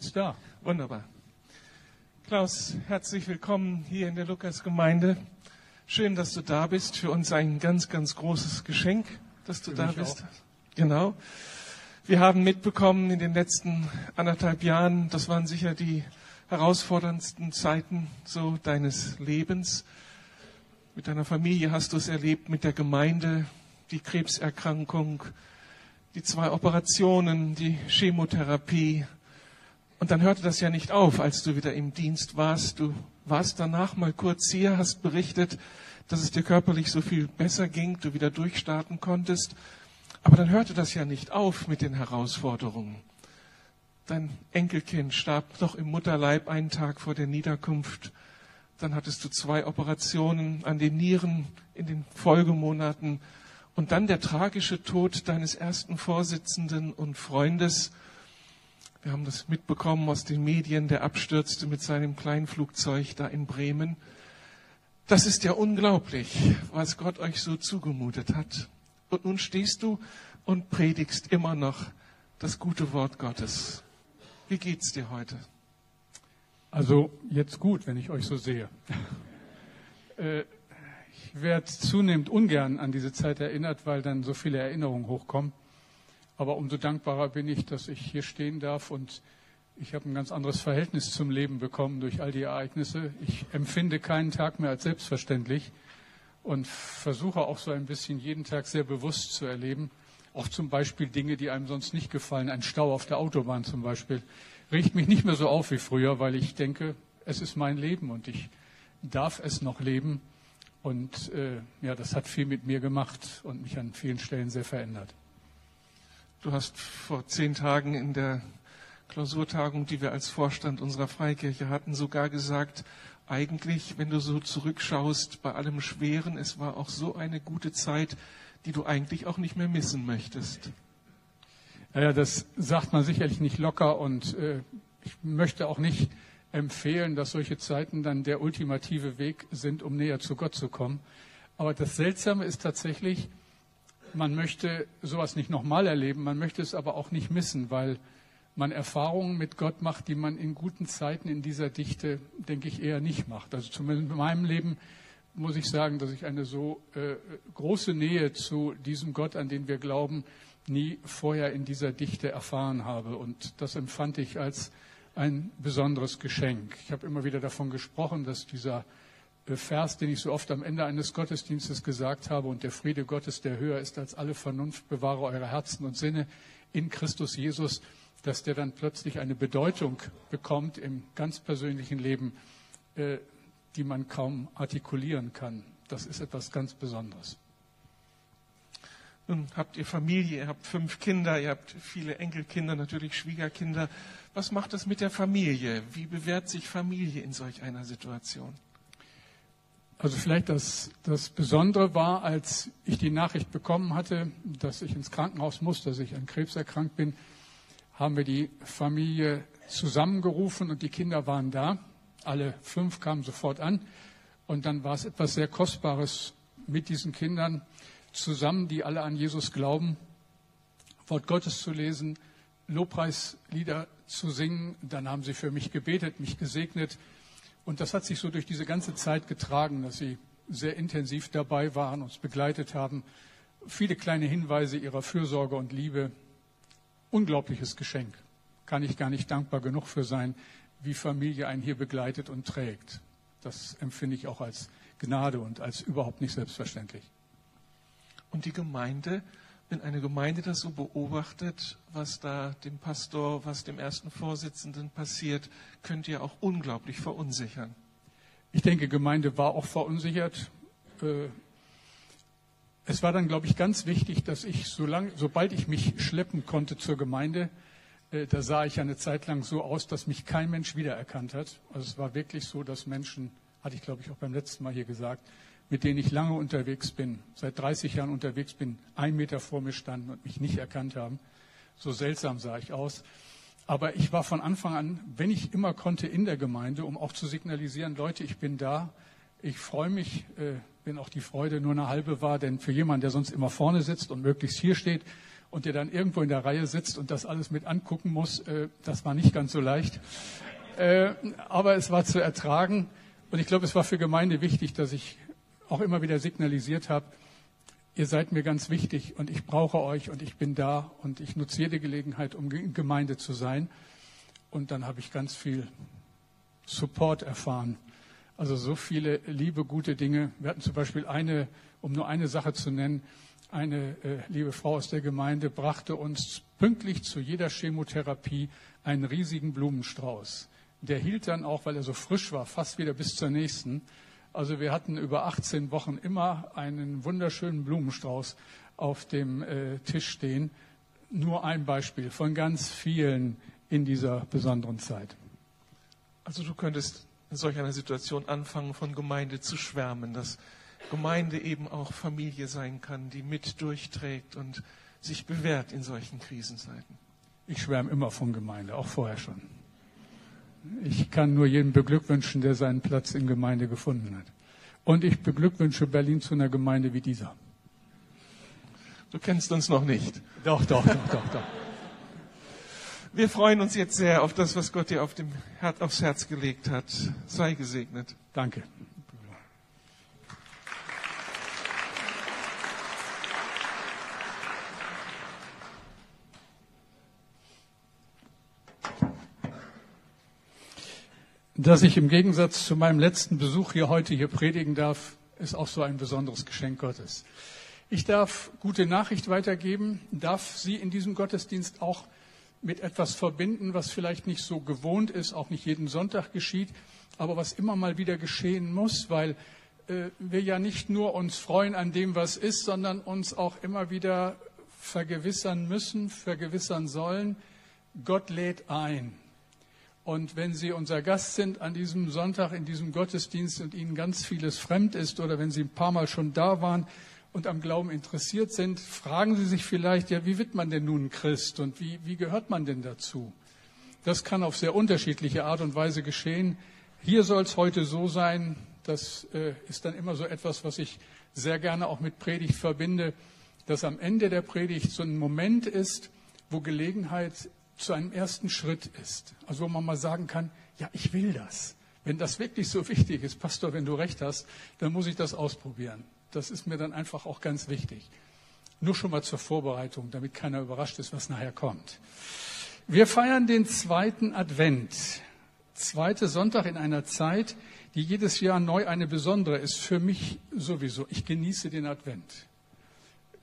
Ist da. Wunderbar. Klaus, herzlich willkommen hier in der Lukas-Gemeinde. Schön, dass du da bist. Für uns ein ganz, ganz großes Geschenk, dass du Für da bist. auch. Genau. Wir haben mitbekommen in den letzten anderthalb Jahren, das waren sicher die herausforderndsten Zeiten so deines Lebens. Mit deiner Familie hast du es erlebt, mit der Gemeinde, die Krebserkrankung, die zwei Operationen, die Chemotherapie. Und dann hörte das ja nicht auf, als du wieder im Dienst warst. Du warst danach mal kurz hier, hast berichtet, dass es dir körperlich so viel besser ging, du wieder durchstarten konntest. Aber dann hörte das ja nicht auf mit den Herausforderungen. Dein Enkelkind starb noch im Mutterleib einen Tag vor der Niederkunft. Dann hattest du zwei Operationen an den Nieren in den Folgemonaten. Und dann der tragische Tod deines ersten Vorsitzenden und Freundes. Wir haben das mitbekommen aus den Medien, der abstürzte mit seinem Kleinflugzeug da in Bremen. Das ist ja unglaublich, was Gott euch so zugemutet hat. Und nun stehst du und predigst immer noch das gute Wort Gottes. Wie geht's dir heute? Also jetzt gut, wenn ich euch so sehe. Äh, ich werde zunehmend ungern an diese Zeit erinnert, weil dann so viele Erinnerungen hochkommen. Aber umso dankbarer bin ich, dass ich hier stehen darf und ich habe ein ganz anderes Verhältnis zum Leben bekommen durch all die Ereignisse. Ich empfinde keinen Tag mehr als selbstverständlich und versuche auch so ein bisschen jeden Tag sehr bewusst zu erleben. Auch zum Beispiel Dinge, die einem sonst nicht gefallen. Ein Stau auf der Autobahn zum Beispiel regt mich nicht mehr so auf wie früher, weil ich denke, es ist mein Leben und ich darf es noch leben. Und äh, ja, das hat viel mit mir gemacht und mich an vielen Stellen sehr verändert. Du hast vor zehn Tagen in der Klausurtagung, die wir als Vorstand unserer Freikirche hatten, sogar gesagt, eigentlich, wenn du so zurückschaust, bei allem Schweren, es war auch so eine gute Zeit, die du eigentlich auch nicht mehr missen möchtest. Naja, das sagt man sicherlich nicht locker und äh, ich möchte auch nicht empfehlen, dass solche Zeiten dann der ultimative Weg sind, um näher zu Gott zu kommen. Aber das Seltsame ist tatsächlich, man möchte sowas nicht nochmal erleben, man möchte es aber auch nicht missen, weil man Erfahrungen mit Gott macht, die man in guten Zeiten in dieser Dichte, denke ich, eher nicht macht. Also zumindest in meinem Leben muss ich sagen, dass ich eine so äh, große Nähe zu diesem Gott, an den wir glauben, nie vorher in dieser Dichte erfahren habe. Und das empfand ich als ein besonderes Geschenk. Ich habe immer wieder davon gesprochen, dass dieser Vers, den ich so oft am Ende eines Gottesdienstes gesagt habe, und der Friede Gottes, der höher ist als alle Vernunft, bewahre eure Herzen und Sinne in Christus Jesus, dass der dann plötzlich eine Bedeutung bekommt im ganz persönlichen Leben, äh, die man kaum artikulieren kann. Das ist etwas ganz Besonderes. Nun habt ihr Familie, ihr habt fünf Kinder, ihr habt viele Enkelkinder, natürlich Schwiegerkinder. Was macht es mit der Familie? Wie bewährt sich Familie in solch einer Situation? Also vielleicht das, das Besondere war, als ich die Nachricht bekommen hatte, dass ich ins Krankenhaus muss, dass ich an Krebs erkrankt bin, haben wir die Familie zusammengerufen und die Kinder waren da. Alle fünf kamen sofort an. Und dann war es etwas sehr Kostbares mit diesen Kindern zusammen, die alle an Jesus glauben, Wort Gottes zu lesen, Lobpreislieder zu singen. Dann haben sie für mich gebetet, mich gesegnet. Und das hat sich so durch diese ganze Zeit getragen, dass sie sehr intensiv dabei waren, uns begleitet haben. Viele kleine Hinweise ihrer Fürsorge und Liebe. Unglaubliches Geschenk. Kann ich gar nicht dankbar genug für sein, wie Familie einen hier begleitet und trägt. Das empfinde ich auch als Gnade und als überhaupt nicht selbstverständlich. Und die Gemeinde, wenn eine Gemeinde das so beobachtet, was da dem Pastor, was dem ersten Vorsitzenden passiert, könnte ja auch unglaublich verunsichern. Ich denke, Gemeinde war auch verunsichert. Äh, Es war dann, glaube ich, ganz wichtig, dass ich, solang, sobald ich mich schleppen konnte zur Gemeinde, äh, da sah ich eine Zeit lang so aus, dass mich kein Mensch wiedererkannt hat. Also es war wirklich so, dass Menschen, hatte ich, glaube ich, auch beim letzten Mal hier gesagt, mit denen ich lange unterwegs bin, seit 30 Jahren unterwegs bin, ein Meter vor mir standen und mich nicht erkannt haben. So seltsam sah ich aus. Aber ich war von Anfang an, wenn ich immer konnte, in der Gemeinde, um auch zu signalisieren, Leute, ich bin da. Ich freue mich, äh, wenn auch die Freude nur eine halbe war, denn für jemanden, der sonst immer vorne sitzt und möglichst hier steht und der dann irgendwo in der Reihe sitzt und das alles mit angucken muss, äh, das war nicht ganz so leicht. Äh, aber es war zu ertragen und ich glaube, es war für Gemeinde wichtig, dass ich auch immer wieder signalisiert habe, ihr seid mir ganz wichtig und ich brauche euch und ich bin da und ich nutze jede Gelegenheit, um in Gemeinde zu sein. Und dann habe ich ganz viel Support erfahren. Also so viele liebe, gute Dinge. Wir hatten zum Beispiel eine, um nur eine Sache zu nennen, eine äh, liebe Frau aus der Gemeinde brachte uns pünktlich zu jeder Chemotherapie einen riesigen Blumenstrauß. Der hielt dann auch, weil er so frisch war, fast wieder bis zur nächsten. Also wir hatten über 18 Wochen immer einen wunderschönen Blumenstrauß auf dem äh, Tisch stehen. Nur ein Beispiel von ganz vielen in dieser besonderen Zeit. Also du könntest in solch einer Situation anfangen, von Gemeinde zu schwärmen, dass Gemeinde eben auch Familie sein kann, die mit durchträgt und sich bewährt in solchen Krisenzeiten. Ich schwärme immer von Gemeinde, auch vorher schon. Ich kann nur jedem beglückwünschen, der seinen Platz in Gemeinde gefunden hat. Und ich beglückwünsche Berlin zu einer Gemeinde wie dieser. Du kennst uns noch nicht. Doch, doch, doch, doch, doch. Wir freuen uns jetzt sehr auf das, was Gott dir auf dem, aufs Herz gelegt hat. Sei gesegnet. Danke. Dass ich im Gegensatz zu meinem letzten Besuch hier heute hier predigen darf, ist auch so ein besonderes Geschenk Gottes. Ich darf gute Nachricht weitergeben, darf Sie in diesem Gottesdienst auch mit etwas verbinden, was vielleicht nicht so gewohnt ist, auch nicht jeden Sonntag geschieht, aber was immer mal wieder geschehen muss, weil äh, wir ja nicht nur uns freuen an dem, was ist, sondern uns auch immer wieder vergewissern müssen, vergewissern sollen, Gott lädt ein. Und wenn Sie unser Gast sind an diesem Sonntag in diesem Gottesdienst und Ihnen ganz vieles fremd ist oder wenn Sie ein paar Mal schon da waren und am Glauben interessiert sind, fragen Sie sich vielleicht, ja, wie wird man denn nun Christ und wie, wie gehört man denn dazu? Das kann auf sehr unterschiedliche Art und Weise geschehen. Hier soll es heute so sein, das äh, ist dann immer so etwas, was ich sehr gerne auch mit Predigt verbinde, dass am Ende der Predigt so ein Moment ist, wo Gelegenheit zu einem ersten Schritt ist. Also wo man mal sagen kann, ja, ich will das. Wenn das wirklich so wichtig ist, Pastor, wenn du recht hast, dann muss ich das ausprobieren. Das ist mir dann einfach auch ganz wichtig. Nur schon mal zur Vorbereitung, damit keiner überrascht ist, was nachher kommt. Wir feiern den zweiten Advent. Zweite Sonntag in einer Zeit, die jedes Jahr neu eine besondere ist. Für mich sowieso. Ich genieße den Advent.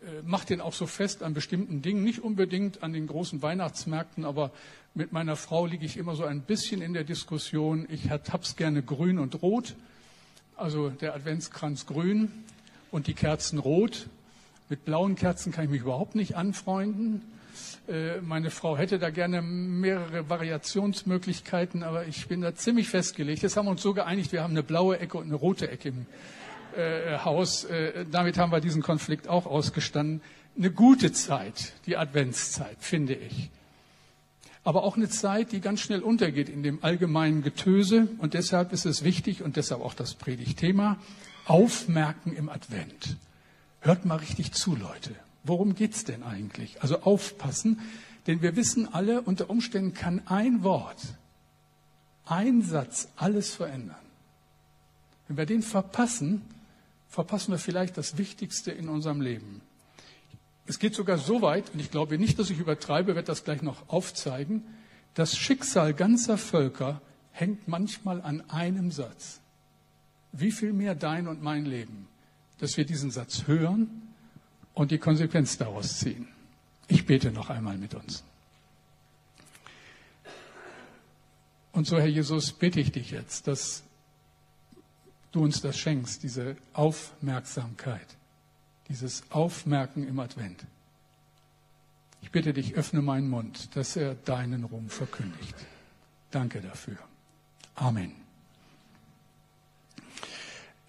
Äh, macht den auch so fest an bestimmten Dingen, nicht unbedingt an den großen Weihnachtsmärkten, aber mit meiner Frau liege ich immer so ein bisschen in der Diskussion. Ich hab's gerne grün und rot, also der Adventskranz grün und die Kerzen rot. Mit blauen Kerzen kann ich mich überhaupt nicht anfreunden. Äh, meine Frau hätte da gerne mehrere Variationsmöglichkeiten, aber ich bin da ziemlich festgelegt. Jetzt haben wir uns so geeinigt, wir haben eine blaue Ecke und eine rote Ecke im äh, Haus. Äh, damit haben wir diesen Konflikt auch ausgestanden. Eine gute Zeit, die Adventszeit, finde ich. Aber auch eine Zeit, die ganz schnell untergeht in dem allgemeinen Getöse. Und deshalb ist es wichtig und deshalb auch das Predigtthema, aufmerken im Advent. Hört mal richtig zu, Leute. Worum geht's denn eigentlich? Also aufpassen, denn wir wissen alle, unter Umständen kann ein Wort, ein Satz alles verändern. Wenn wir den verpassen, verpassen wir vielleicht das Wichtigste in unserem Leben. Es geht sogar so weit, und ich glaube nicht, dass ich übertreibe, werde das gleich noch aufzeigen, das Schicksal ganzer Völker hängt manchmal an einem Satz. Wie viel mehr dein und mein Leben, dass wir diesen Satz hören und die Konsequenz daraus ziehen. Ich bete noch einmal mit uns. Und so, Herr Jesus, bitte ich dich jetzt, dass du uns das schenkst, diese Aufmerksamkeit, dieses Aufmerken im Advent. Ich bitte dich, öffne meinen Mund, dass er deinen Ruhm verkündigt. Danke dafür. Amen.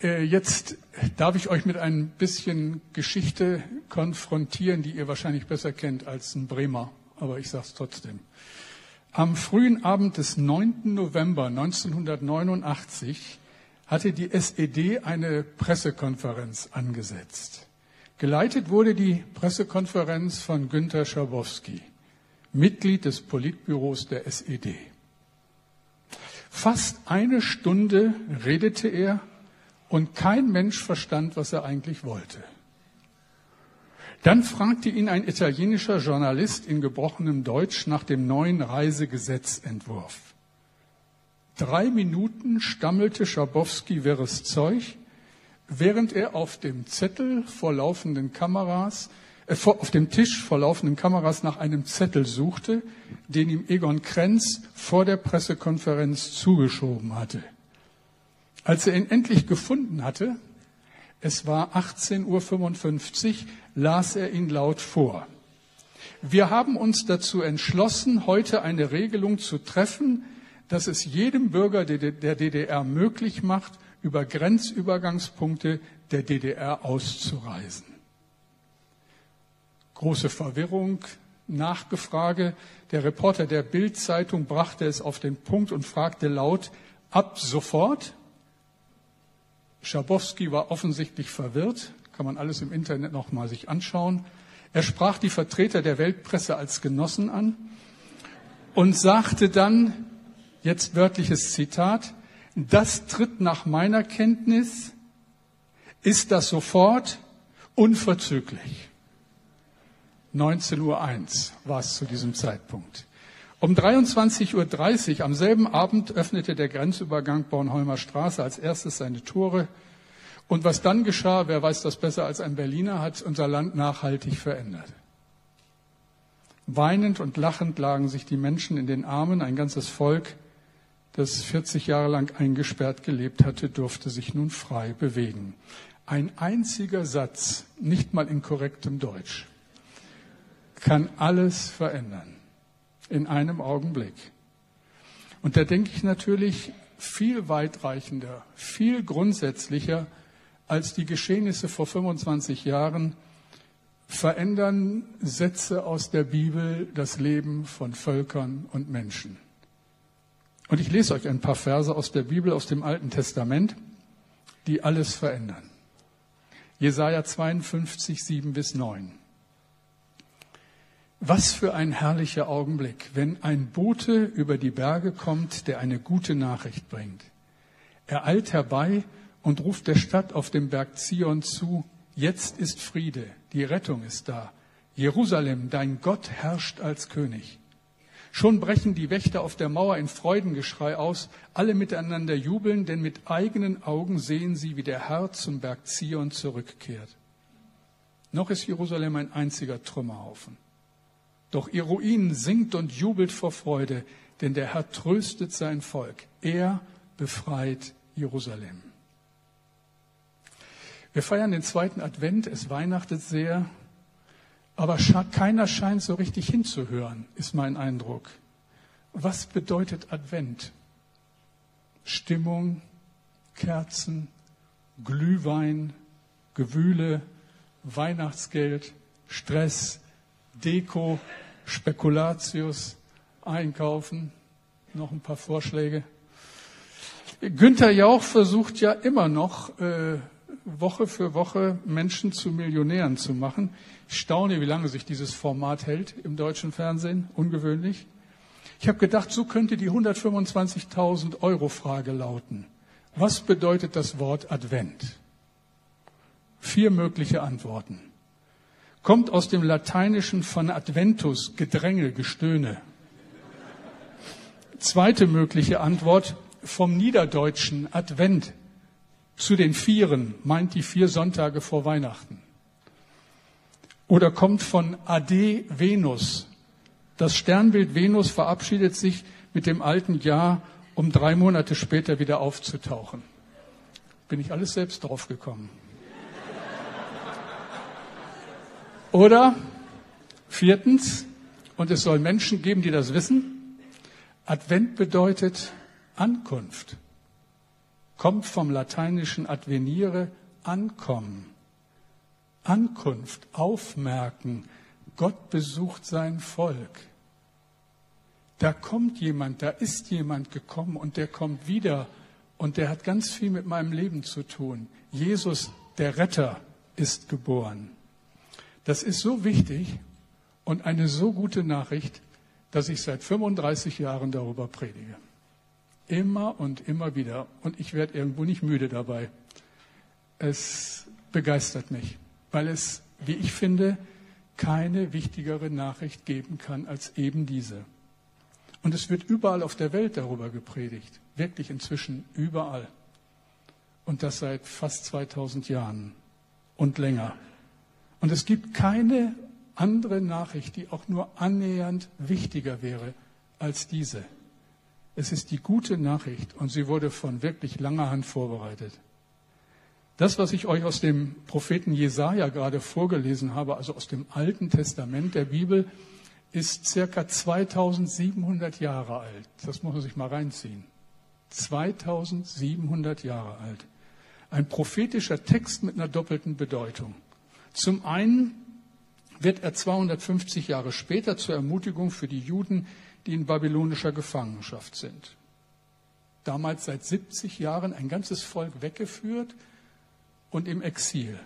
Äh, jetzt darf ich euch mit ein bisschen Geschichte konfrontieren, die ihr wahrscheinlich besser kennt als ein Bremer, aber ich sage es trotzdem. Am frühen Abend des 9. November 1989 hatte die SED eine Pressekonferenz angesetzt. Geleitet wurde die Pressekonferenz von Günter Schabowski, Mitglied des Politbüros der SED. Fast eine Stunde redete er und kein Mensch verstand, was er eigentlich wollte. Dann fragte ihn ein italienischer Journalist in gebrochenem Deutsch nach dem neuen Reisegesetzentwurf. Drei Minuten stammelte Schabowski wirres Zeug, während er auf dem Zettel vor laufenden Kameras, äh, vor, auf dem Tisch vor laufenden Kameras nach einem Zettel suchte, den ihm Egon Krenz vor der Pressekonferenz zugeschoben hatte. Als er ihn endlich gefunden hatte, es war 18.55 Uhr, las er ihn laut vor. Wir haben uns dazu entschlossen, heute eine Regelung zu treffen, dass es jedem Bürger der DDR möglich macht, über Grenzübergangspunkte der DDR auszureisen. Große Verwirrung, Nachgefrage. Der Reporter der Bild-Zeitung brachte es auf den Punkt und fragte laut, ab sofort? Schabowski war offensichtlich verwirrt, kann man alles im Internet noch mal sich anschauen. Er sprach die Vertreter der Weltpresse als Genossen an und sagte dann, jetzt wörtliches Zitat, das tritt nach meiner Kenntnis, ist das sofort unverzüglich. 19.01 Uhr war es zu diesem Zeitpunkt. Um 23.30 Uhr am selben Abend öffnete der Grenzübergang Bornholmer Straße als erstes seine Tore. Und was dann geschah, wer weiß das besser als ein Berliner, hat unser Land nachhaltig verändert. Weinend und lachend lagen sich die Menschen in den Armen, ein ganzes Volk das 40 Jahre lang eingesperrt gelebt hatte, durfte sich nun frei bewegen. Ein einziger Satz, nicht mal in korrektem Deutsch, kann alles verändern. In einem Augenblick. Und da denke ich natürlich viel weitreichender, viel grundsätzlicher als die Geschehnisse vor 25 Jahren verändern Sätze aus der Bibel das Leben von Völkern und Menschen. Und ich lese euch ein paar Verse aus der Bibel, aus dem Alten Testament, die alles verändern. Jesaja 52, 7 bis 9. Was für ein herrlicher Augenblick, wenn ein Bote über die Berge kommt, der eine gute Nachricht bringt. Er eilt herbei und ruft der Stadt auf dem Berg Zion zu, jetzt ist Friede, die Rettung ist da. Jerusalem, dein Gott herrscht als König. Schon brechen die Wächter auf der Mauer in Freudengeschrei aus, alle miteinander jubeln, denn mit eigenen Augen sehen sie, wie der Herr zum Berg Zion zurückkehrt. Noch ist Jerusalem ein einziger Trümmerhaufen. Doch ihr Ruin singt und jubelt vor Freude, denn der Herr tröstet sein Volk. Er befreit Jerusalem. Wir feiern den zweiten Advent, es weihnachtet sehr, aber keiner scheint so richtig hinzuhören, ist mein Eindruck. Was bedeutet Advent? Stimmung, Kerzen, Glühwein, Gewühle, Weihnachtsgeld, Stress, Deko, Spekulatius, Einkaufen, noch ein paar Vorschläge. Günther Jauch versucht ja immer noch, äh, Woche für Woche Menschen zu Millionären zu machen. Staune, wie lange sich dieses Format hält im deutschen Fernsehen. Ungewöhnlich. Ich habe gedacht, so könnte die 125.000 Euro Frage lauten. Was bedeutet das Wort Advent? Vier mögliche Antworten. Kommt aus dem Lateinischen von Adventus, Gedränge, Gestöhne. Zweite mögliche Antwort vom Niederdeutschen Advent, zu den Vieren, meint die vier Sonntage vor Weihnachten. Oder kommt von Ade Venus. Das Sternbild Venus verabschiedet sich mit dem alten Jahr, um drei Monate später wieder aufzutauchen. Bin ich alles selbst drauf gekommen. Oder viertens, und es soll Menschen geben, die das wissen, Advent bedeutet Ankunft kommt vom lateinischen advenire, ankommen. Ankunft, aufmerken, Gott besucht sein Volk. Da kommt jemand, da ist jemand gekommen und der kommt wieder und der hat ganz viel mit meinem Leben zu tun. Jesus, der Retter, ist geboren. Das ist so wichtig und eine so gute Nachricht, dass ich seit 35 Jahren darüber predige. Immer und immer wieder. Und ich werde irgendwo nicht müde dabei. Es begeistert mich, weil es, wie ich finde, keine wichtigere Nachricht geben kann als eben diese. Und es wird überall auf der Welt darüber gepredigt. Wirklich inzwischen überall. Und das seit fast 2000 Jahren und länger. Und es gibt keine andere Nachricht, die auch nur annähernd wichtiger wäre als diese. Es ist die gute Nachricht und sie wurde von wirklich langer Hand vorbereitet. Das, was ich euch aus dem Propheten Jesaja gerade vorgelesen habe, also aus dem Alten Testament der Bibel, ist circa 2700 Jahre alt. Das muss man sich mal reinziehen. 2700 Jahre alt. Ein prophetischer Text mit einer doppelten Bedeutung. Zum einen wird er 250 Jahre später zur Ermutigung für die Juden, die in babylonischer Gefangenschaft sind. Damals seit 70 Jahren ein ganzes Volk weggeführt und im Exil.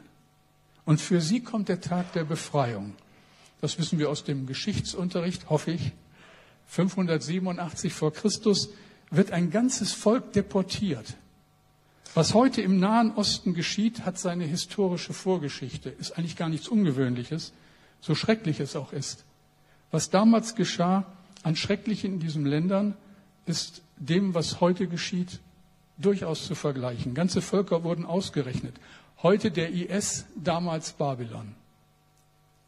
Und für sie kommt der Tag der Befreiung. Das wissen wir aus dem Geschichtsunterricht, hoffe ich. 587 vor Christus wird ein ganzes Volk deportiert. Was heute im Nahen Osten geschieht, hat seine historische Vorgeschichte, ist eigentlich gar nichts Ungewöhnliches, so schrecklich es auch ist. Was damals geschah an Schrecklichen in diesen Ländern, ist dem, was heute geschieht, durchaus zu vergleichen. Ganze Völker wurden ausgerechnet. Heute der IS, damals Babylon.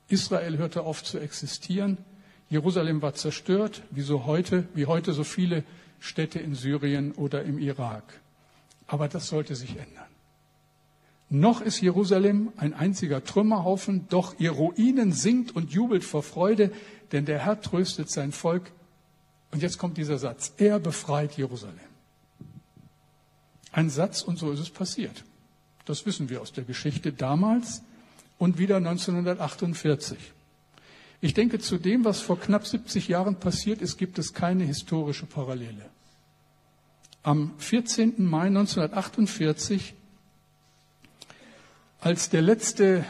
Israel hörte auf zu existieren. Jerusalem war zerstört, wie, so heute, wie heute so viele Städte in Syrien oder im Irak. Aber das sollte sich ändern. Noch ist Jerusalem ein einziger Trümmerhaufen, doch ihr Ruinen singt und jubelt vor Freude, denn der Herr tröstet sein Volk. Und jetzt kommt dieser Satz, er befreit Jerusalem. Ein Satz und so ist es passiert. Das wissen wir aus der Geschichte damals und wieder 1948. Ich denke, zu dem, was vor knapp 70 Jahren passiert ist, gibt es keine historische Parallele. Am 14. Mai 1948, als der letzte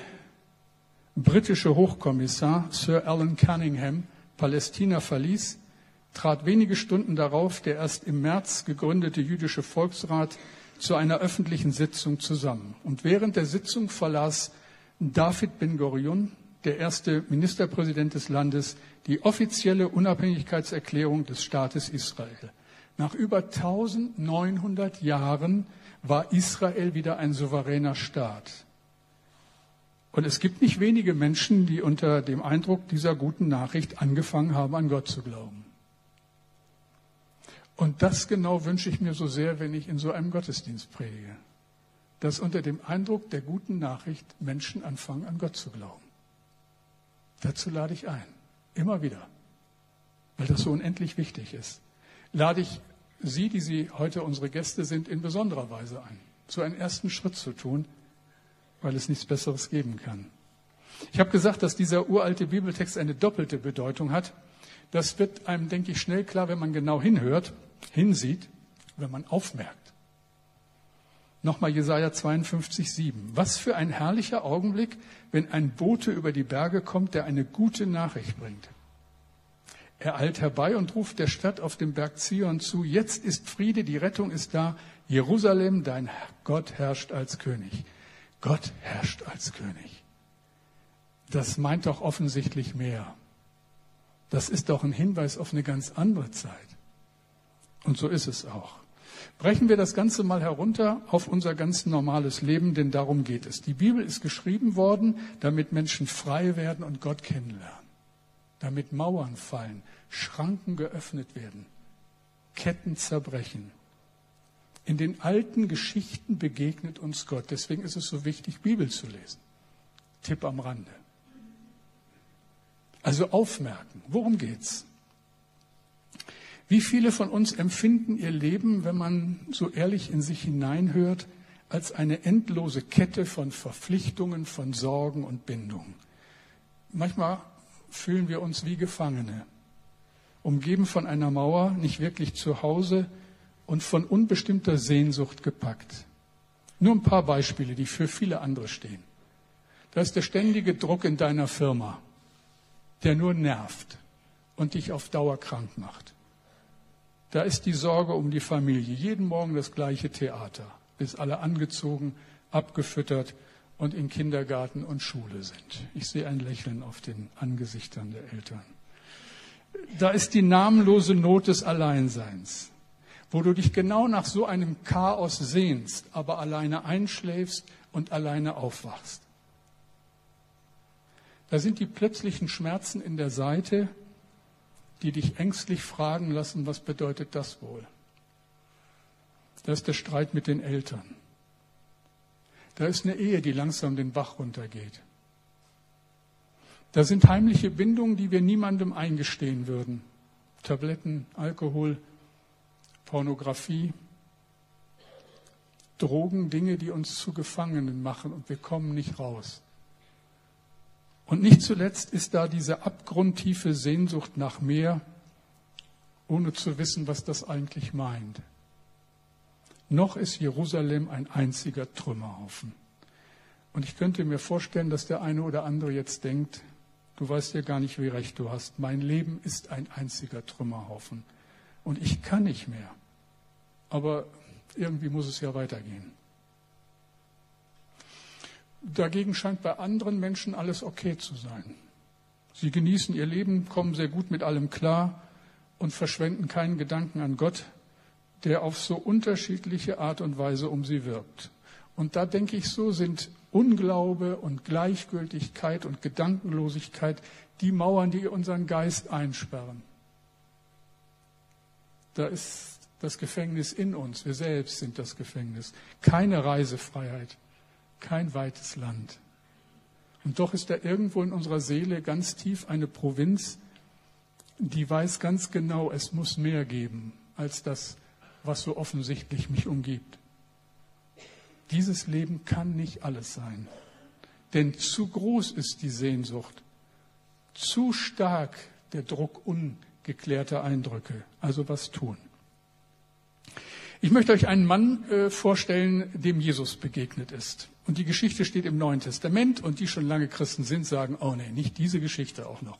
britische Hochkommissar Sir Alan Cunningham Palästina verließ, trat wenige Stunden darauf der erst im März gegründete jüdische Volksrat zu einer öffentlichen Sitzung zusammen. Und während der Sitzung verlas David Ben Gurion, der erste Ministerpräsident des Landes, die offizielle Unabhängigkeitserklärung des Staates Israel. Nach über 1900 Jahren war Israel wieder ein souveräner Staat. Und es gibt nicht wenige Menschen, die unter dem Eindruck dieser guten Nachricht angefangen haben, an Gott zu glauben. Und das genau wünsche ich mir so sehr, wenn ich in so einem Gottesdienst predige. Dass unter dem Eindruck der guten Nachricht Menschen anfangen, an Gott zu glauben. Dazu lade ich ein. Immer wieder. Weil das so unendlich wichtig ist lade ich Sie, die Sie heute unsere Gäste sind, in besonderer Weise ein, so einen ersten Schritt zu tun, weil es nichts Besseres geben kann. Ich habe gesagt, dass dieser uralte Bibeltext eine doppelte Bedeutung hat. Das wird einem, denke ich, schnell klar, wenn man genau hinhört, hinsieht, wenn man aufmerkt. Nochmal Jesaja 52, 7. Was für ein herrlicher Augenblick, wenn ein Bote über die Berge kommt, der eine gute Nachricht bringt. Er eilt herbei und ruft der Stadt auf dem Berg Zion zu, jetzt ist Friede, die Rettung ist da, Jerusalem, dein Gott herrscht als König. Gott herrscht als König. Das meint doch offensichtlich mehr. Das ist doch ein Hinweis auf eine ganz andere Zeit. Und so ist es auch. Brechen wir das Ganze mal herunter auf unser ganz normales Leben, denn darum geht es. Die Bibel ist geschrieben worden, damit Menschen frei werden und Gott kennenlernen damit Mauern fallen, Schranken geöffnet werden, Ketten zerbrechen. In den alten Geschichten begegnet uns Gott. Deswegen ist es so wichtig, Bibel zu lesen. Tipp am Rande. Also aufmerken. Worum geht's? Wie viele von uns empfinden ihr Leben, wenn man so ehrlich in sich hineinhört, als eine endlose Kette von Verpflichtungen, von Sorgen und Bindungen? Manchmal fühlen wir uns wie Gefangene, umgeben von einer Mauer, nicht wirklich zu Hause und von unbestimmter Sehnsucht gepackt. Nur ein paar Beispiele, die für viele andere stehen. Da ist der ständige Druck in deiner Firma, der nur nervt und dich auf Dauer krank macht. Da ist die Sorge um die Familie. Jeden Morgen das gleiche Theater, bis alle angezogen, abgefüttert und in Kindergarten und Schule sind. Ich sehe ein Lächeln auf den Angesichtern der Eltern. Da ist die namenlose Not des Alleinseins, wo du dich genau nach so einem Chaos sehnst, aber alleine einschläfst und alleine aufwachst. Da sind die plötzlichen Schmerzen in der Seite, die dich ängstlich fragen lassen, was bedeutet das wohl? Da ist der Streit mit den Eltern. Da ist eine Ehe, die langsam den Bach runtergeht. Da sind heimliche Bindungen, die wir niemandem eingestehen würden. Tabletten, Alkohol, Pornografie, Drogen, Dinge, die uns zu Gefangenen machen und wir kommen nicht raus. Und nicht zuletzt ist da diese abgrundtiefe Sehnsucht nach mehr, ohne zu wissen, was das eigentlich meint. Noch ist Jerusalem ein einziger Trümmerhaufen. Und ich könnte mir vorstellen, dass der eine oder andere jetzt denkt, du weißt ja gar nicht, wie recht du hast. Mein Leben ist ein einziger Trümmerhaufen. Und ich kann nicht mehr. Aber irgendwie muss es ja weitergehen. Dagegen scheint bei anderen Menschen alles okay zu sein. Sie genießen ihr Leben, kommen sehr gut mit allem klar und verschwenden keinen Gedanken an Gott, der auf so unterschiedliche Art und Weise um sie wirkt. Und da denke ich, so sind Unglaube und Gleichgültigkeit und Gedankenlosigkeit die Mauern, die unseren Geist einsperren. Da ist das Gefängnis in uns. Wir selbst sind das Gefängnis. Keine Reisefreiheit, kein weites Land. Und doch ist da irgendwo in unserer Seele ganz tief eine Provinz, die weiß ganz genau, es muss mehr geben als das, was so offensichtlich mich umgibt. Dieses Leben kann nicht alles sein. Denn zu groß ist die Sehnsucht, zu stark der Druck ungeklärter Eindrücke. Also was tun? Ich möchte euch einen Mann äh, vorstellen, dem Jesus begegnet ist. Und die Geschichte steht im Neuen Testament und die schon lange Christen sind, sagen, oh nee, nicht diese Geschichte auch noch.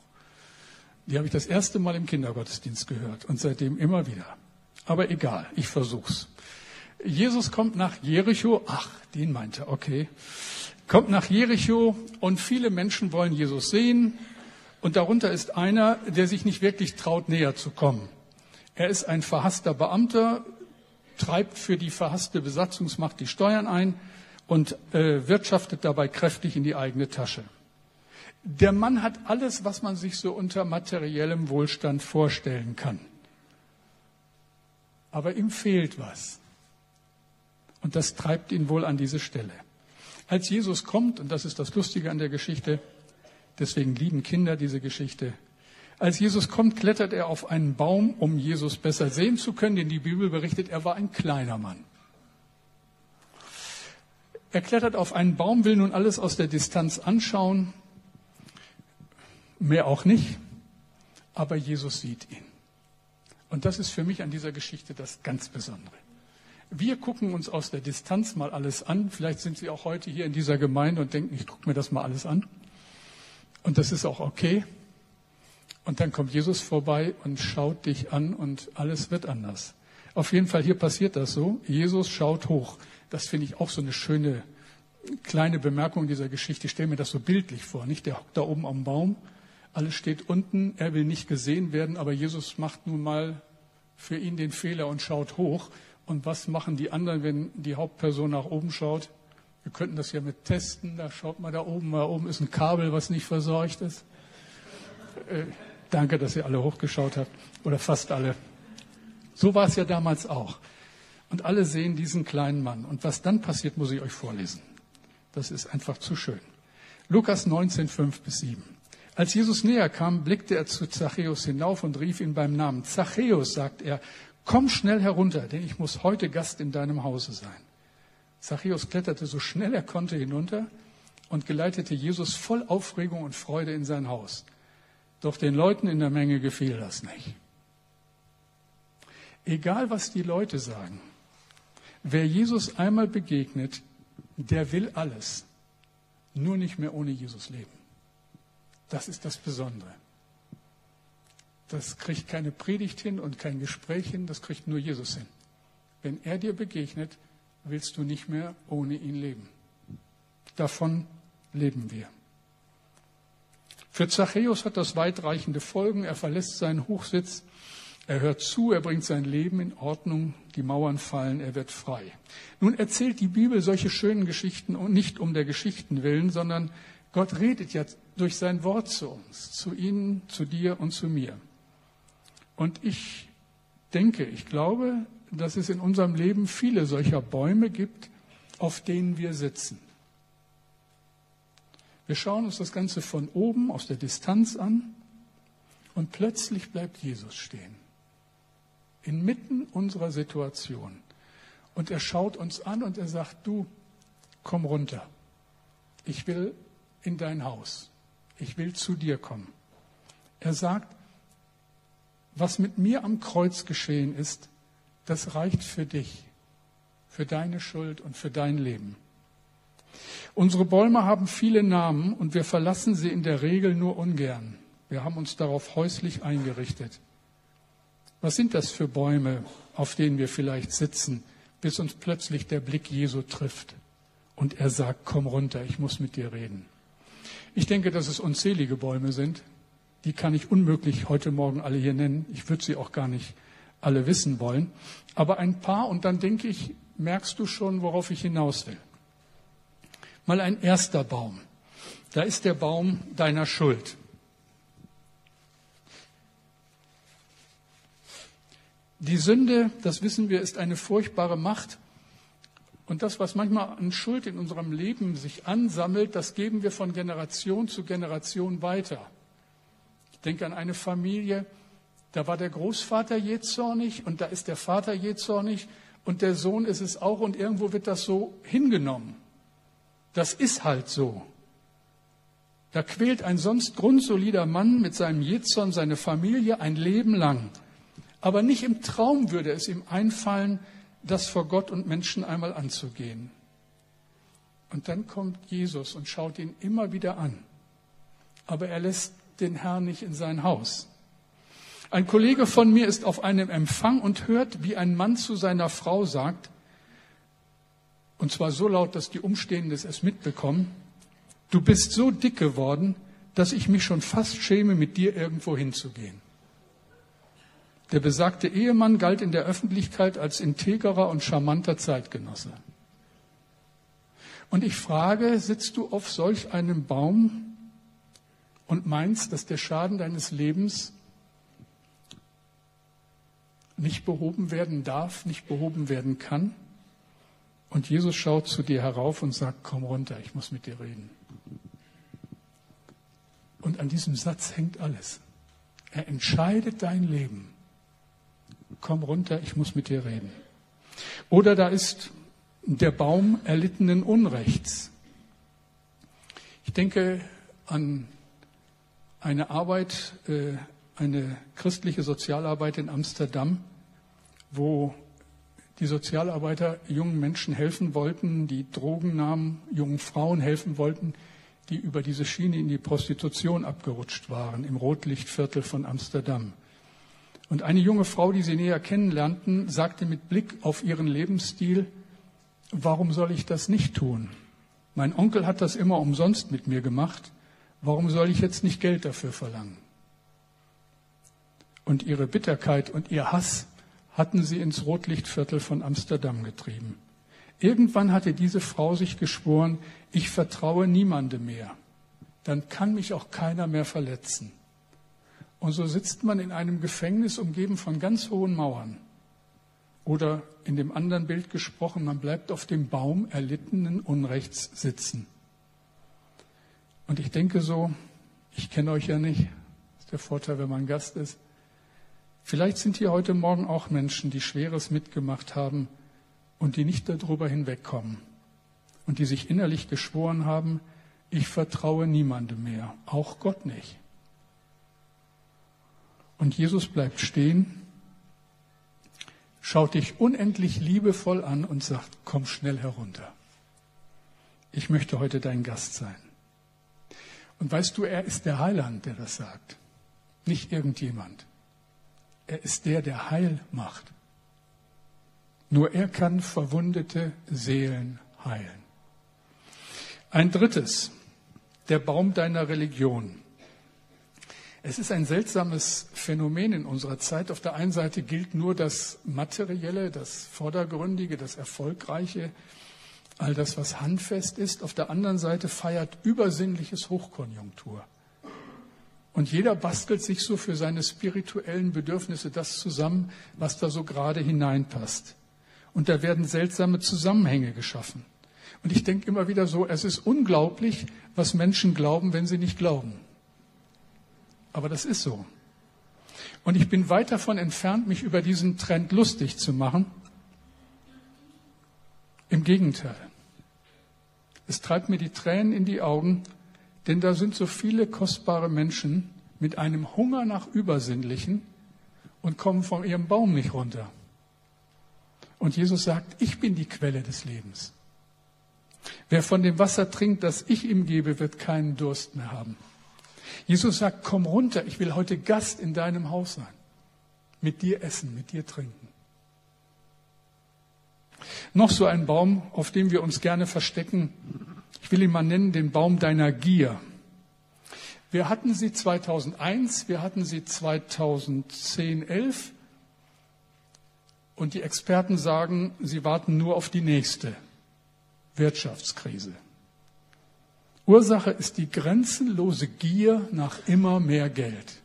Die habe ich das erste Mal im Kindergottesdienst gehört und seitdem immer wieder. Aber egal, ich versuch's. Jesus kommt nach Jericho, ach, den meinte, okay, kommt nach Jericho und viele Menschen wollen Jesus sehen und darunter ist einer, der sich nicht wirklich traut, näher zu kommen. Er ist ein verhasster Beamter, treibt für die verhasste Besatzungsmacht die Steuern ein und äh, wirtschaftet dabei kräftig in die eigene Tasche. Der Mann hat alles, was man sich so unter materiellem Wohlstand vorstellen kann. Aber ihm fehlt was. Und das treibt ihn wohl an diese Stelle. Als Jesus kommt, und das ist das Lustige an der Geschichte, deswegen lieben Kinder diese Geschichte, als Jesus kommt, klettert er auf einen Baum, um Jesus besser sehen zu können, denn die Bibel berichtet, er war ein kleiner Mann. Er klettert auf einen Baum, will nun alles aus der Distanz anschauen, mehr auch nicht, aber Jesus sieht ihn. Und das ist für mich an dieser Geschichte das ganz Besondere. Wir gucken uns aus der Distanz mal alles an. Vielleicht sind Sie auch heute hier in dieser Gemeinde und denken, ich gucke mir das mal alles an. Und das ist auch okay. Und dann kommt Jesus vorbei und schaut dich an und alles wird anders. Auf jeden Fall hier passiert das so. Jesus schaut hoch. Das finde ich auch so eine schöne kleine Bemerkung dieser Geschichte. Ich stelle mir das so bildlich vor. Nicht der hockt da oben am Baum, alles steht unten, er will nicht gesehen werden, aber Jesus macht nun mal für ihn den Fehler und schaut hoch. Und was machen die anderen, wenn die Hauptperson nach oben schaut? Wir könnten das ja mit testen. Da schaut mal da oben, da oben ist ein Kabel, was nicht versorgt ist. Äh, Danke, dass ihr alle hochgeschaut habt. Oder fast alle. So war es ja damals auch. Und alle sehen diesen kleinen Mann. Und was dann passiert, muss ich euch vorlesen. Das ist einfach zu schön. Lukas 19, 5 bis 7. Als Jesus näher kam, blickte er zu Zachäus hinauf und rief ihn beim Namen. Zachäus, sagt er, komm schnell herunter, denn ich muss heute Gast in deinem Hause sein. Zachäus kletterte so schnell er konnte hinunter und geleitete Jesus voll Aufregung und Freude in sein Haus. Doch den Leuten in der Menge gefiel das nicht. Egal was die Leute sagen, wer Jesus einmal begegnet, der will alles. nur nicht mehr ohne Jesus leben. Das ist das Besondere. Das kriegt keine Predigt hin und kein Gespräch hin, das kriegt nur Jesus hin. Wenn er dir begegnet, willst du nicht mehr ohne ihn leben. Davon leben wir. Für Zachäus hat das weitreichende Folgen. Er verlässt seinen Hochsitz, er hört zu, er bringt sein Leben in Ordnung, die Mauern fallen, er wird frei. Nun erzählt die Bibel solche schönen Geschichten und nicht um der Geschichten willen, sondern Gott redet ja durch sein Wort zu uns, zu Ihnen, zu dir und zu mir. Und ich denke, ich glaube, dass es in unserem Leben viele solcher Bäume gibt, auf denen wir sitzen. Wir schauen uns das Ganze von oben aus der Distanz an und plötzlich bleibt Jesus stehen. Inmitten unserer Situation. Und er schaut uns an und er sagt, du, komm runter. Ich will in dein Haus. Ich will zu dir kommen. Er sagt, was mit mir am Kreuz geschehen ist, das reicht für dich, für deine Schuld und für dein Leben. Unsere Bäume haben viele Namen und wir verlassen sie in der Regel nur ungern. Wir haben uns darauf häuslich eingerichtet. Was sind das für Bäume, auf denen wir vielleicht sitzen, bis uns plötzlich der Blick Jesu trifft und er sagt, komm runter, ich muss mit dir reden. Ich denke, dass es unzählige Bäume sind. Die kann ich unmöglich heute Morgen alle hier nennen. Ich würde sie auch gar nicht alle wissen wollen. Aber ein paar und dann denke ich, merkst du schon, worauf ich hinaus will. Mal ein erster Baum. Da ist der Baum deiner Schuld. Die Sünde, das wissen wir, ist eine furchtbare Macht. Und das, was manchmal an Schuld in unserem Leben sich ansammelt, das geben wir von Generation zu Generation weiter. Ich denke an eine Familie, da war der Großvater jähzornig und da ist der Vater jähzornig und der Sohn ist es auch und irgendwo wird das so hingenommen. Das ist halt so. Da quält ein sonst grundsolider Mann mit seinem Jezorn seine Familie ein Leben lang. Aber nicht im Traum würde es ihm einfallen, das vor Gott und Menschen einmal anzugehen. Und dann kommt Jesus und schaut ihn immer wieder an. Aber er lässt den Herrn nicht in sein Haus. Ein Kollege von mir ist auf einem Empfang und hört, wie ein Mann zu seiner Frau sagt, und zwar so laut, dass die Umstehenden es mitbekommen, du bist so dick geworden, dass ich mich schon fast schäme, mit dir irgendwo hinzugehen. Der besagte Ehemann galt in der Öffentlichkeit als integrer und charmanter Zeitgenosse. Und ich frage, sitzt du auf solch einem Baum und meinst, dass der Schaden deines Lebens nicht behoben werden darf, nicht behoben werden kann? Und Jesus schaut zu dir herauf und sagt, komm runter, ich muss mit dir reden. Und an diesem Satz hängt alles. Er entscheidet dein Leben. Komm runter, ich muss mit dir reden. Oder da ist der Baum erlittenen Unrechts. Ich denke an eine Arbeit, äh, eine christliche Sozialarbeit in Amsterdam, wo die Sozialarbeiter jungen Menschen helfen wollten, die Drogen nahmen, jungen Frauen helfen wollten, die über diese Schiene in die Prostitution abgerutscht waren, im Rotlichtviertel von Amsterdam. Und eine junge Frau, die sie näher kennenlernten, sagte mit Blick auf ihren Lebensstil, warum soll ich das nicht tun? Mein Onkel hat das immer umsonst mit mir gemacht. Warum soll ich jetzt nicht Geld dafür verlangen? Und ihre Bitterkeit und ihr Hass hatten sie ins Rotlichtviertel von Amsterdam getrieben. Irgendwann hatte diese Frau sich geschworen, ich vertraue niemandem mehr. Dann kann mich auch keiner mehr verletzen. Und so sitzt man in einem Gefängnis umgeben von ganz hohen Mauern. Oder in dem anderen Bild gesprochen, man bleibt auf dem Baum erlittenen Unrechts sitzen. Und ich denke so, ich kenne euch ja nicht, das ist der Vorteil, wenn man Gast ist. Vielleicht sind hier heute Morgen auch Menschen, die Schweres mitgemacht haben und die nicht darüber hinwegkommen und die sich innerlich geschworen haben, ich vertraue niemandem mehr, auch Gott nicht. Und Jesus bleibt stehen, schaut dich unendlich liebevoll an und sagt, komm schnell herunter. Ich möchte heute dein Gast sein. Und weißt du, er ist der Heiland, der das sagt, nicht irgendjemand. Er ist der, der Heil macht. Nur er kann verwundete Seelen heilen. Ein drittes, der Baum deiner Religion. Es ist ein seltsames Phänomen in unserer Zeit. Auf der einen Seite gilt nur das Materielle, das Vordergründige, das Erfolgreiche, all das, was handfest ist. Auf der anderen Seite feiert übersinnliches Hochkonjunktur. Und jeder bastelt sich so für seine spirituellen Bedürfnisse das zusammen, was da so gerade hineinpasst. Und da werden seltsame Zusammenhänge geschaffen. Und ich denke immer wieder so, es ist unglaublich, was Menschen glauben, wenn sie nicht glauben. Aber das ist so. Und ich bin weit davon entfernt, mich über diesen Trend lustig zu machen. Im Gegenteil. Es treibt mir die Tränen in die Augen, denn da sind so viele kostbare Menschen mit einem Hunger nach Übersinnlichen und kommen von ihrem Baum nicht runter. Und Jesus sagt, ich bin die Quelle des Lebens. Wer von dem Wasser trinkt, das ich ihm gebe, wird keinen Durst mehr haben. Jesus sagt, komm runter, ich will heute Gast in deinem Haus sein. Mit dir essen, mit dir trinken. Noch so ein Baum, auf dem wir uns gerne verstecken. Ich will ihn mal nennen, den Baum deiner Gier. Wir hatten sie 2001, wir hatten sie 2010, 11. Und die Experten sagen, sie warten nur auf die nächste Wirtschaftskrise. Ursache ist die grenzenlose Gier nach immer mehr Geld.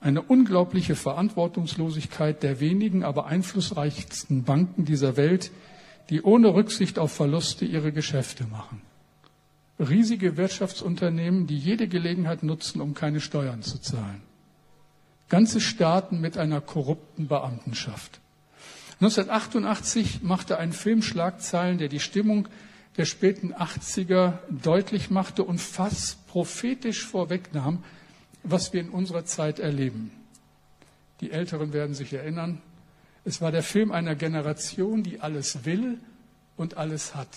Eine unglaubliche Verantwortungslosigkeit der wenigen, aber einflussreichsten Banken dieser Welt, die ohne Rücksicht auf Verluste ihre Geschäfte machen. Riesige Wirtschaftsunternehmen, die jede Gelegenheit nutzen, um keine Steuern zu zahlen. Ganze Staaten mit einer korrupten Beamtenschaft. 1988 machte ein Film Schlagzeilen, der die Stimmung der späten 80er deutlich machte und fast prophetisch vorwegnahm, was wir in unserer Zeit erleben. Die Älteren werden sich erinnern, es war der Film einer Generation, die alles will und alles hat.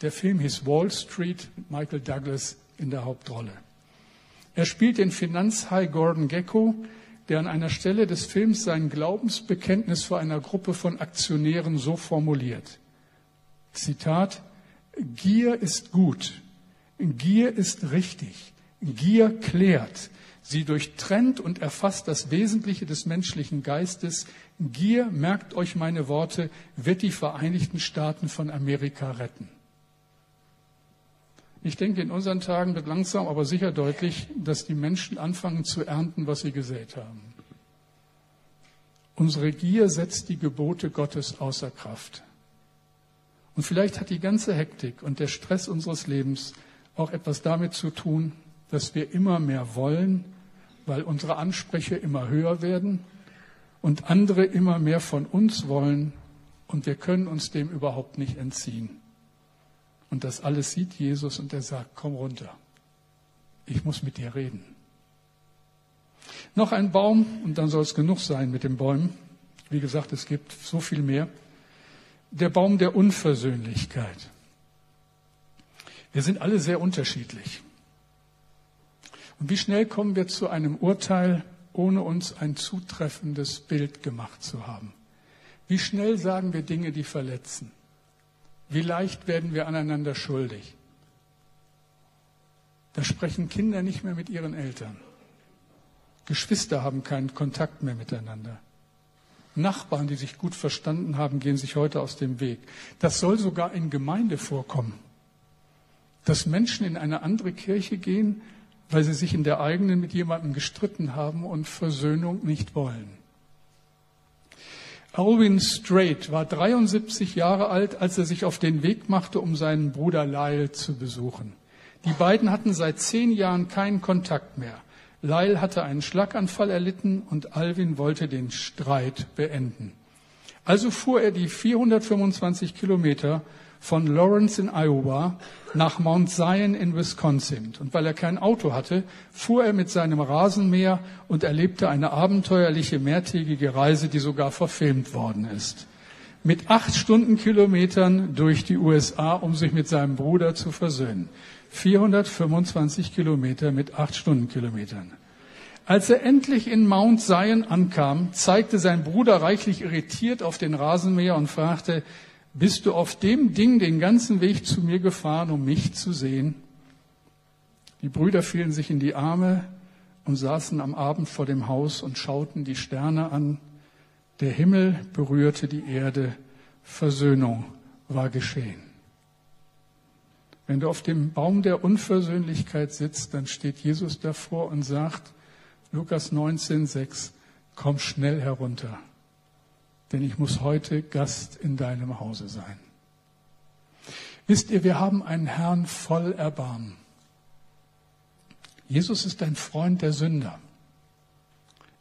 Der Film hieß Wall Street mit Michael Douglas in der Hauptrolle. Er spielt den Finanzhai Gordon Gecko, der an einer Stelle des Films sein Glaubensbekenntnis vor einer Gruppe von Aktionären so formuliert. Zitat, Gier ist gut, Gier ist richtig, Gier klärt, sie durchtrennt und erfasst das Wesentliche des menschlichen Geistes. Gier, merkt euch meine Worte, wird die Vereinigten Staaten von Amerika retten. Ich denke, in unseren Tagen wird langsam, aber sicher deutlich, dass die Menschen anfangen zu ernten, was sie gesät haben. Unsere Gier setzt die Gebote Gottes außer Kraft. Und vielleicht hat die ganze Hektik und der Stress unseres Lebens auch etwas damit zu tun, dass wir immer mehr wollen, weil unsere Ansprüche immer höher werden und andere immer mehr von uns wollen und wir können uns dem überhaupt nicht entziehen. Und das alles sieht Jesus und er sagt, komm runter, ich muss mit dir reden. Noch ein Baum und dann soll es genug sein mit den Bäumen. Wie gesagt, es gibt so viel mehr der Baum der Unversöhnlichkeit. Wir sind alle sehr unterschiedlich. Und wie schnell kommen wir zu einem Urteil, ohne uns ein zutreffendes Bild gemacht zu haben? Wie schnell sagen wir Dinge, die verletzen? Wie leicht werden wir aneinander schuldig? Da sprechen Kinder nicht mehr mit ihren Eltern. Geschwister haben keinen Kontakt mehr miteinander. Nachbarn, die sich gut verstanden haben, gehen sich heute aus dem Weg. Das soll sogar in Gemeinde vorkommen. Dass Menschen in eine andere Kirche gehen, weil sie sich in der eigenen mit jemandem gestritten haben und Versöhnung nicht wollen. Alwyn Strait war 73 Jahre alt, als er sich auf den Weg machte, um seinen Bruder Lyle zu besuchen. Die beiden hatten seit zehn Jahren keinen Kontakt mehr. Lyle hatte einen Schlaganfall erlitten und Alvin wollte den Streit beenden. Also fuhr er die 425 Kilometer von Lawrence in Iowa nach Mount Zion in Wisconsin. Und weil er kein Auto hatte, fuhr er mit seinem Rasenmäher und erlebte eine abenteuerliche mehrtägige Reise, die sogar verfilmt worden ist. Mit acht Stundenkilometern durch die USA, um sich mit seinem Bruder zu versöhnen. 425 Kilometer mit acht Stundenkilometern. Als er endlich in Mount Zion ankam, zeigte sein Bruder reichlich irritiert auf den Rasenmäher und fragte, bist du auf dem Ding den ganzen Weg zu mir gefahren, um mich zu sehen? Die Brüder fielen sich in die Arme und saßen am Abend vor dem Haus und schauten die Sterne an. Der Himmel berührte die Erde. Versöhnung war geschehen. Wenn du auf dem Baum der Unversöhnlichkeit sitzt, dann steht Jesus davor und sagt, Lukas 19,6, komm schnell herunter, denn ich muss heute Gast in deinem Hause sein. Wisst ihr, wir haben einen Herrn voll Erbarmen. Jesus ist ein Freund der Sünder.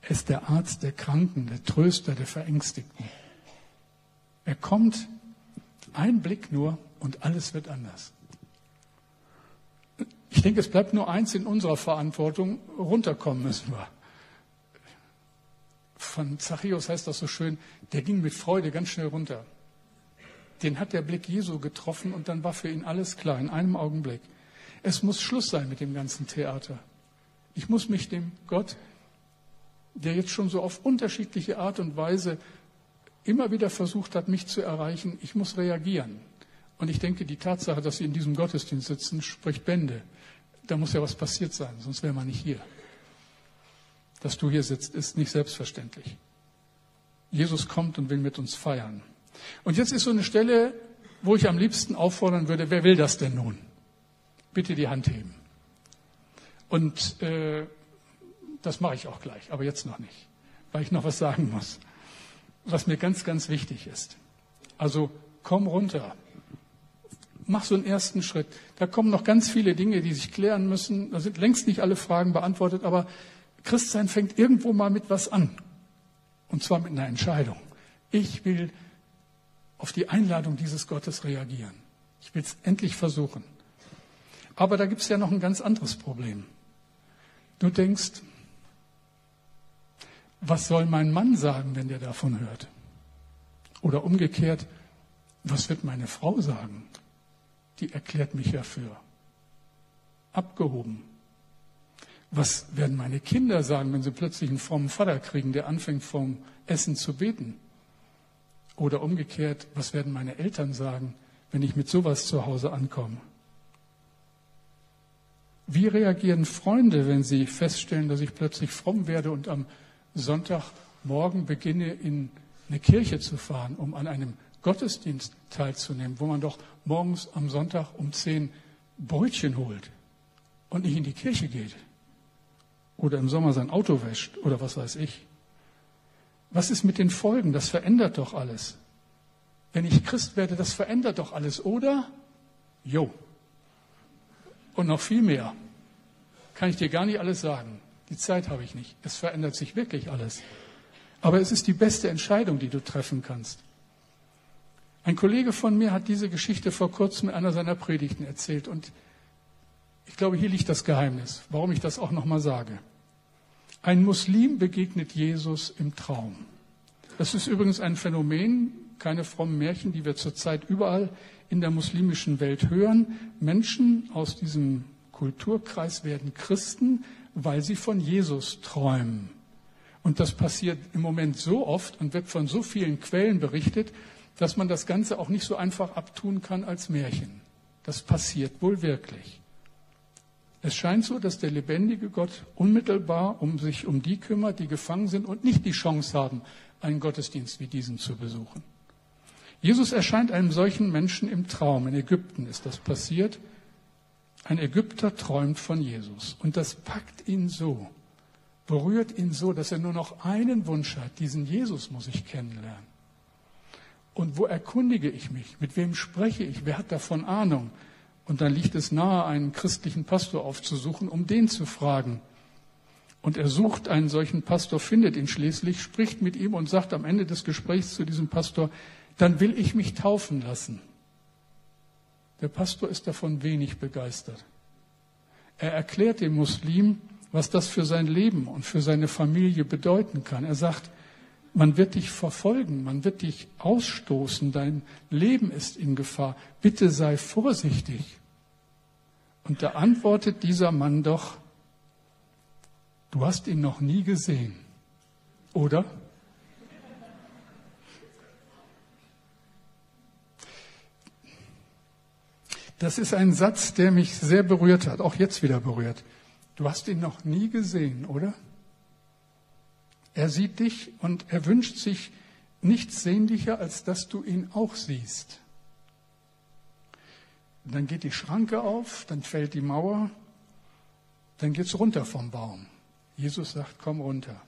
Er ist der Arzt der Kranken, der Tröster der Verängstigten. Er kommt, ein Blick nur und alles wird anders. Ich denke, es bleibt nur eins in unserer Verantwortung, runterkommen müssen wir. Von Zachäus heißt das so schön, der ging mit Freude ganz schnell runter. Den hat der Blick Jesu getroffen und dann war für ihn alles klar, in einem Augenblick. Es muss Schluss sein mit dem ganzen Theater. Ich muss mich dem Gott, der jetzt schon so auf unterschiedliche Art und Weise immer wieder versucht hat, mich zu erreichen, ich muss reagieren. Und ich denke, die Tatsache, dass Sie in diesem Gottesdienst sitzen, spricht Bände. Da muss ja was passiert sein, sonst wäre man nicht hier. Dass du hier sitzt, ist nicht selbstverständlich. Jesus kommt und will mit uns feiern. Und jetzt ist so eine Stelle, wo ich am liebsten auffordern würde, wer will das denn nun? bitte die Hand heben. Und äh, das mache ich auch gleich, aber jetzt noch nicht, weil ich noch was sagen muss, was mir ganz, ganz wichtig ist. Also komm runter, mach so einen ersten Schritt. Da kommen noch ganz viele Dinge, die sich klären müssen. Da sind längst nicht alle Fragen beantwortet, aber Christsein fängt irgendwo mal mit was an. Und zwar mit einer Entscheidung. Ich will auf die Einladung dieses Gottes reagieren. Ich will es endlich versuchen. Aber da gibt es ja noch ein ganz anderes Problem. Du denkst, was soll mein Mann sagen, wenn der davon hört? Oder umgekehrt, was wird meine Frau sagen? Die erklärt mich ja für abgehoben. Was werden meine Kinder sagen, wenn sie plötzlich einen frommen Vater kriegen, der anfängt vom Essen zu beten? Oder umgekehrt, was werden meine Eltern sagen, wenn ich mit sowas zu Hause ankomme? Wie reagieren Freunde, wenn sie feststellen, dass ich plötzlich fromm werde und am Sonntagmorgen beginne, in eine Kirche zu fahren, um an einem Gottesdienst teilzunehmen, wo man doch morgens am Sonntag um zehn Brötchen holt und nicht in die Kirche geht oder im Sommer sein Auto wäscht oder was weiß ich. Was ist mit den Folgen? Das verändert doch alles. Wenn ich Christ werde, das verändert doch alles, oder? Jo. Und noch viel mehr. Kann ich dir gar nicht alles sagen. Die Zeit habe ich nicht. Es verändert sich wirklich alles. Aber es ist die beste Entscheidung, die du treffen kannst. Ein Kollege von mir hat diese Geschichte vor kurzem in einer seiner Predigten erzählt und ich glaube, hier liegt das Geheimnis, warum ich das auch nochmal sage. Ein Muslim begegnet Jesus im Traum. Das ist übrigens ein Phänomen, keine frommen Märchen, die wir zurzeit überall in der muslimischen Welt hören. Menschen aus diesem Kulturkreis werden Christen, weil sie von Jesus träumen. Und das passiert im Moment so oft und wird von so vielen Quellen berichtet, dass man das Ganze auch nicht so einfach abtun kann als Märchen. Das passiert wohl wirklich. Es scheint so, dass der lebendige Gott unmittelbar um sich um die kümmert, die gefangen sind und nicht die Chance haben, einen Gottesdienst wie diesen zu besuchen. Jesus erscheint einem solchen Menschen im Traum. In Ägypten ist das passiert. Ein Ägypter träumt von Jesus. Und das packt ihn so, berührt ihn so, dass er nur noch einen Wunsch hat. Diesen Jesus muss ich kennenlernen. Und wo erkundige ich mich? Mit wem spreche ich? Wer hat davon Ahnung? Und dann liegt es nahe, einen christlichen Pastor aufzusuchen, um den zu fragen. Und er sucht einen solchen Pastor, findet ihn schließlich, spricht mit ihm und sagt am Ende des Gesprächs zu diesem Pastor, dann will ich mich taufen lassen. Der Pastor ist davon wenig begeistert. Er erklärt dem Muslim, was das für sein Leben und für seine Familie bedeuten kann. Er sagt, man wird dich verfolgen, man wird dich ausstoßen, dein Leben ist in Gefahr. Bitte sei vorsichtig. Und da antwortet dieser Mann doch, du hast ihn noch nie gesehen, oder? Das ist ein Satz, der mich sehr berührt hat, auch jetzt wieder berührt. Du hast ihn noch nie gesehen, oder? Er sieht dich und er wünscht sich nichts sehnlicher, als dass du ihn auch siehst. dann geht die Schranke auf, dann fällt die Mauer, dann geht's runter vom Baum. Jesus sagt, komm runter.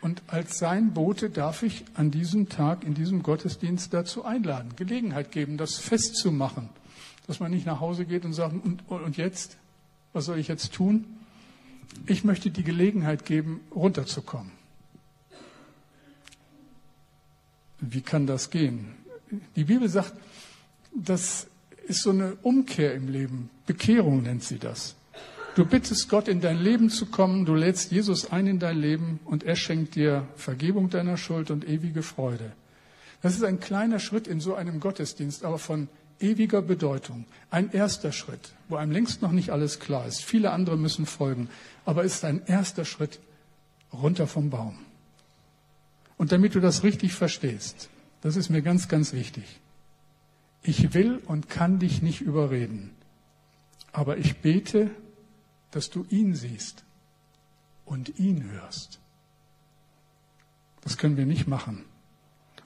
Und als sein Bote darf ich an diesem Tag, in diesem Gottesdienst dazu einladen, Gelegenheit geben, das festzumachen dass man nicht nach Hause geht und sagt, und, und jetzt? Was soll ich jetzt tun? Ich möchte die Gelegenheit geben, runterzukommen. Wie kann das gehen? Die Bibel sagt, das ist so eine Umkehr im Leben. Bekehrung nennt sie das. Du bittest Gott, in dein Leben zu kommen, du lädst Jesus ein in dein Leben und er schenkt dir Vergebung deiner Schuld und ewige Freude. Das ist ein kleiner Schritt in so einem Gottesdienst, aber von ewiger Bedeutung. Ein erster Schritt, wo einem längst noch nicht alles klar ist. Viele andere müssen folgen. Aber es ist ein erster Schritt runter vom Baum. Und damit du das richtig verstehst, das ist mir ganz, ganz wichtig. Ich will und kann dich nicht überreden. Aber ich bete, dass du ihn siehst und ihn hörst. Das können wir nicht machen.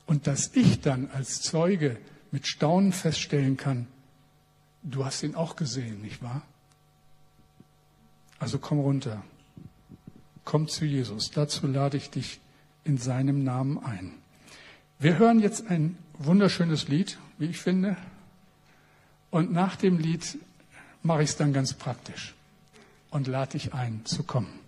Und dass ich dann als Zeuge mit Staunen feststellen kann, du hast ihn auch gesehen, nicht wahr? Also komm runter. Komm zu Jesus. Dazu lade ich dich in seinem Namen ein. Wir hören jetzt ein wunderschönes Lied, wie ich finde. Und nach dem Lied mache ich es dann ganz praktisch und lade dich ein zu kommen.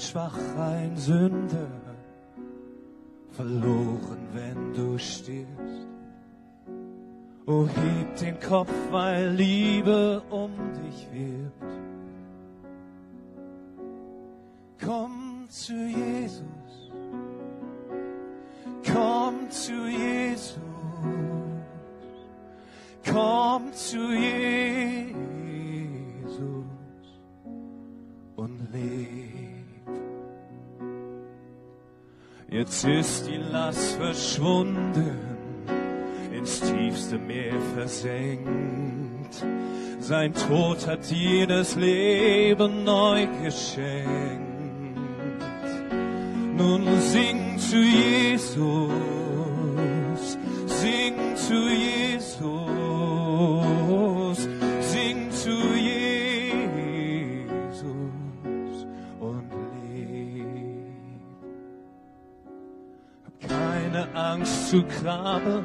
Verwundet, schwach ein Sünder, verloren, wenn du stirbst. O heb den Kopf, weil Liebe um dich wirbt. Komm zu Jesus, Jetzt ist die Last verschwunden, ins tiefste Meer versenkt. Sein Tod hat dir das Leben neu geschenkt. Nun sing zu Jesus, sing zu Jesus, zu graben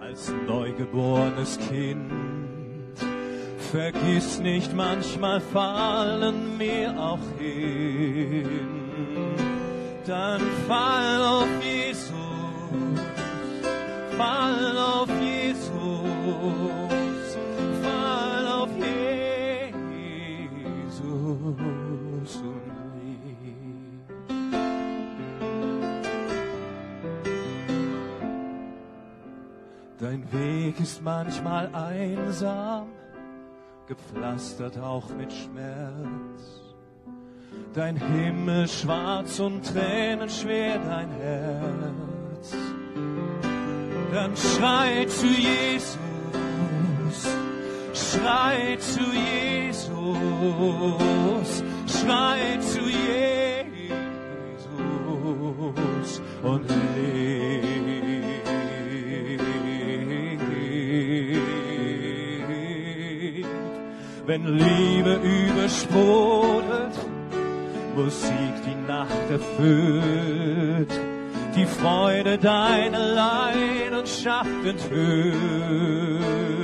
als neugeborenes Kind. Vergiss nicht, manchmal fallen wir auch hin. Dann fall auf Jesus, fall auf Jesus, Weg ist manchmal einsam, gepflastert auch mit Schmerz. Dein Himmel schwarz und Tränen schwer dein Herz. Dann schrei zu Jesus, schrei zu Jesus, schrei zu Jesus. wenn Liebe übersprudelt, Musik die Nacht erfüllt, die Freude deine Leidenschaft enthüllt.